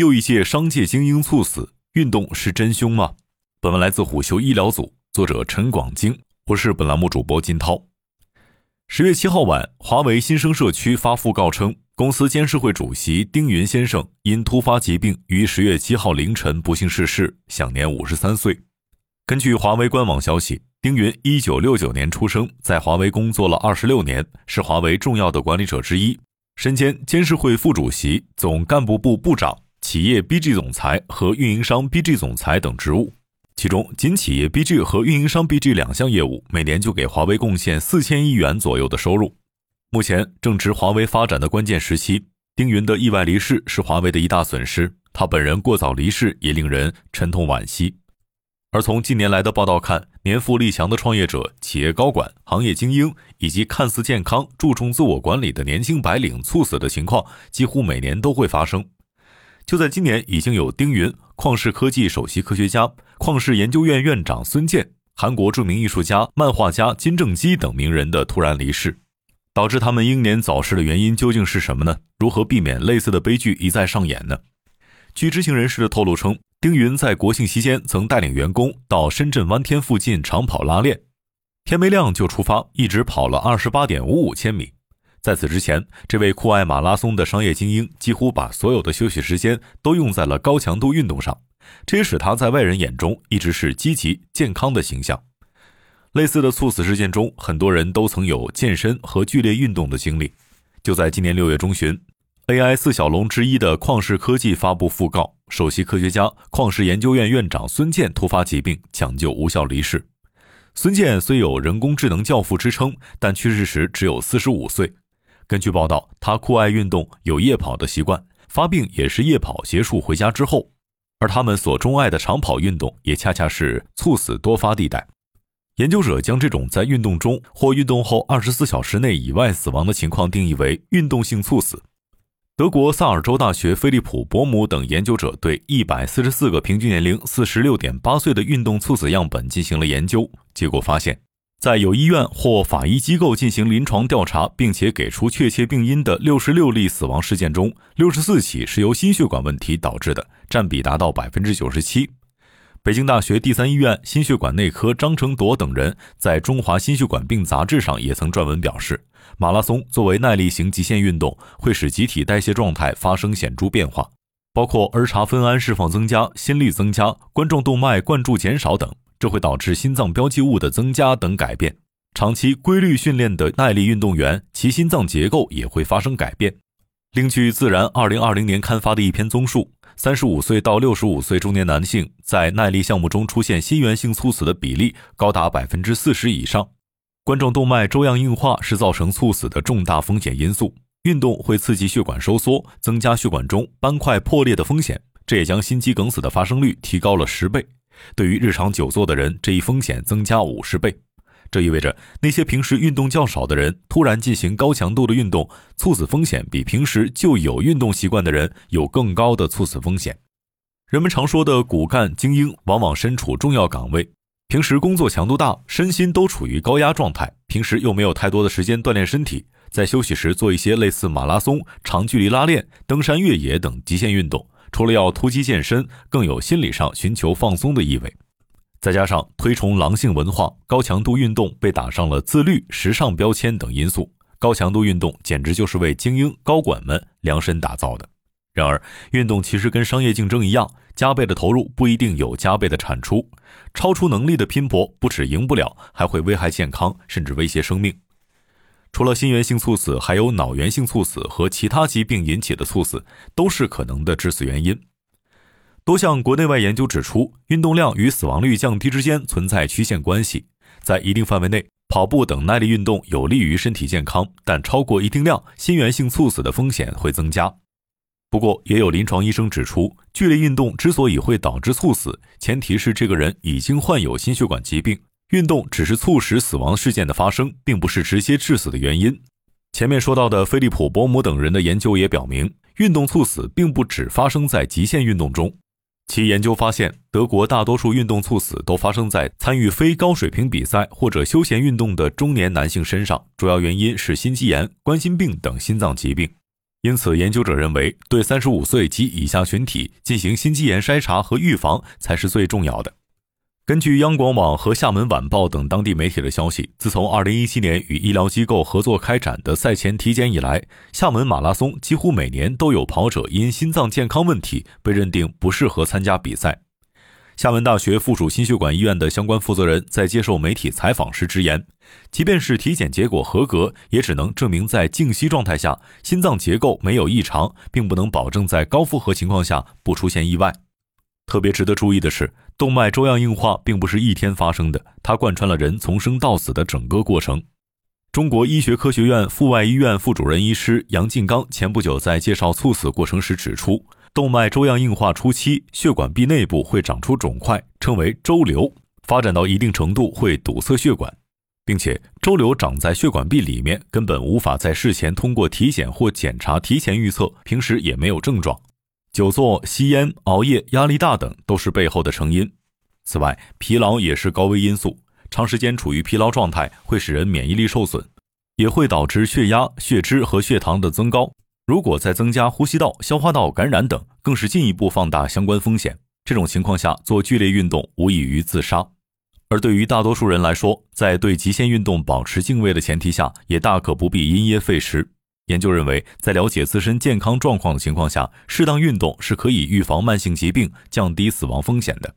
又一届商界精英猝死，运动是真凶吗？本文来自虎嗅医疗组，作者陈广京，我是本栏目主播金涛。十月七号晚，华为新生社区发讣告称，公司监事会主席丁云先生因突发疾病于十月七号凌晨不幸逝世，享年五十三岁。根据华为官网消息，丁云一九六九年出生，在华为工作了二十六年，是华为重要的管理者之一。身兼监事会副主席、总干部部部长、企业 BG 总裁和运营商 BG 总裁等职务，其中仅企业 BG 和运营商 BG 两项业务，每年就给华为贡献四千亿元左右的收入。目前正值华为发展的关键时期，丁云的意外离世是华为的一大损失，他本人过早离世也令人沉痛惋惜。而从近年来的报道看，年富力强的创业者、企业高管、行业精英以及看似健康、注重自我管理的年轻白领猝死的情况，几乎每年都会发生。就在今年，已经有丁云、旷视科技首席科学家、旷视研究院院长孙健、韩国著名艺术家、漫画家金正基等名人的突然离世。导致他们英年早逝的原因究竟是什么呢？如何避免类似的悲剧一再上演呢？据知情人士的透露称。丁云在国庆期间曾带领员工到深圳湾天附近长跑拉练，天没亮就出发，一直跑了二十八点五五千米。在此之前，这位酷爱马拉松的商业精英几乎把所有的休息时间都用在了高强度运动上，这也使他在外人眼中一直是积极健康的形象。类似的猝死事件中，很多人都曾有健身和剧烈运动的经历。就在今年六月中旬。AI 四小龙之一的旷视科技发布讣告，首席科学家、旷视研究院院长孙健突发疾病，抢救无效离世。孙健虽有“人工智能教父”之称，但去世时只有四十五岁。根据报道，他酷爱运动，有夜跑的习惯，发病也是夜跑结束回家之后。而他们所钟爱的长跑运动，也恰恰是猝死多发地带。研究者将这种在运动中或运动后二十四小时内以外死亡的情况定义为运动性猝死。德国萨尔州大学菲利普·伯姆等研究者对一百四十四个平均年龄四十六点八岁的运动猝死样本进行了研究，结果发现，在有医院或法医机构进行临床调查并且给出确切病因的六十六例死亡事件中，六十四起是由心血管问题导致的，占比达到百分之九十七。北京大学第三医院心血管内科张成铎等人在《中华心血管病杂志》上也曾撰文表示，马拉松作为耐力型极限运动，会使机体代谢状态发生显著变化，包括儿茶酚胺释放增加、心率增加、冠状动脉灌注减少等，这会导致心脏标记物的增加等改变。长期规律训练的耐力运动员，其心脏结构也会发生改变。另据《自然》二零二零年刊发的一篇综述。三十五岁到六十五岁中年男性在耐力项目中出现心源性猝死的比例高达百分之四十以上。冠状动脉粥样硬化是造成猝死的重大风险因素。运动会刺激血管收缩，增加血管中斑块破裂的风险，这也将心肌梗死的发生率提高了十倍。对于日常久坐的人，这一风险增加五十倍。这意味着那些平时运动较少的人突然进行高强度的运动，猝死风险比平时就有运动习惯的人有更高的猝死风险。人们常说的骨干精英往往身处重要岗位，平时工作强度大，身心都处于高压状态，平时又没有太多的时间锻炼身体，在休息时做一些类似马拉松、长距离拉练、登山越野等极限运动，除了要突击健身，更有心理上寻求放松的意味。再加上推崇狼性文化，高强度运动被打上了自律、时尚标签等因素，高强度运动简直就是为精英高管们量身打造的。然而，运动其实跟商业竞争一样，加倍的投入不一定有加倍的产出，超出能力的拼搏不止赢不了，还会危害健康，甚至威胁生命。除了心源性猝死，还有脑源性猝死和其他疾病引起的猝死，都是可能的致死原因。多项国内外研究指出，运动量与死亡率降低之间存在曲线关系。在一定范围内，跑步等耐力运动有利于身体健康，但超过一定量，心源性猝死的风险会增加。不过，也有临床医生指出，剧烈运动之所以会导致猝死，前提是这个人已经患有心血管疾病，运动只是促使死亡事件的发生，并不是直接致死的原因。前面说到的菲利普·伯姆等人的研究也表明，运动猝死并不只发生在极限运动中。其研究发现，德国大多数运动猝死都发生在参与非高水平比赛或者休闲运动的中年男性身上，主要原因是心肌炎、冠心病等心脏疾病。因此，研究者认为，对三十五岁及以下群体进行心肌炎筛查和预防才是最重要的。根据央广网和厦门晚报等当地媒体的消息，自从二零一七年与医疗机构合作开展的赛前体检以来，厦门马拉松几乎每年都有跑者因心脏健康问题被认定不适合参加比赛。厦门大学附属心血管医院的相关负责人在接受媒体采访时直言，即便是体检结果合格，也只能证明在静息状态下心脏结构没有异常，并不能保证在高负荷情况下不出现意外。特别值得注意的是，动脉粥样硬化并不是一天发生的，它贯穿了人从生到死的整个过程。中国医学科学院阜外医院副主任医师杨进刚前不久在介绍猝死过程时指出。动脉粥样硬化初期，血管壁内部会长出肿块，称为粥瘤，发展到一定程度会堵塞血管，并且粥瘤长在血管壁里面，根本无法在事前通过体检或检查提前预测，平时也没有症状。久坐、吸烟、熬夜、压力大等都是背后的成因。此外，疲劳也是高危因素，长时间处于疲劳状态会使人免疫力受损，也会导致血压、血脂和血糖的增高。如果再增加呼吸道、消化道感染等，更是进一步放大相关风险。这种情况下做剧烈运动无异于自杀。而对于大多数人来说，在对极限运动保持敬畏的前提下，也大可不必因噎废食。研究认为，在了解自身健康状况的情况下，适当运动是可以预防慢性疾病、降低死亡风险的。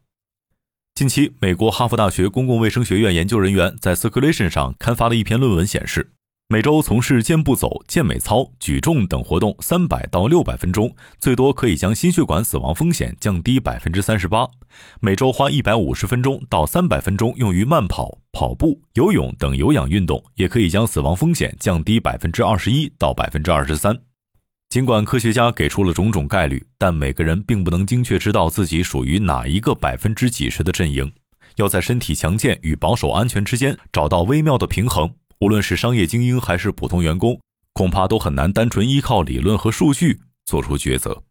近期，美国哈佛大学公共卫生学院研究人员在《Circulation》上刊发了一篇论文，显示。每周从事健步走、健美操、举重等活动三百到六百分钟，最多可以将心血管死亡风险降低百分之三十八。每周花一百五十分钟到三百分钟用于慢跑、跑步、游泳等有氧运动，也可以将死亡风险降低百分之二十一到百分之二十三。尽管科学家给出了种种概率，但每个人并不能精确知道自己属于哪一个百分之几十的阵营。要在身体强健与保守安全之间找到微妙的平衡。无论是商业精英还是普通员工，恐怕都很难单纯依靠理论和数据做出抉择。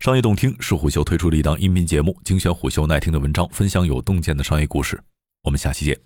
商业洞听是虎嗅推出的一档音频节目，精选虎嗅耐听的文章，分享有洞见的商业故事。我们下期见。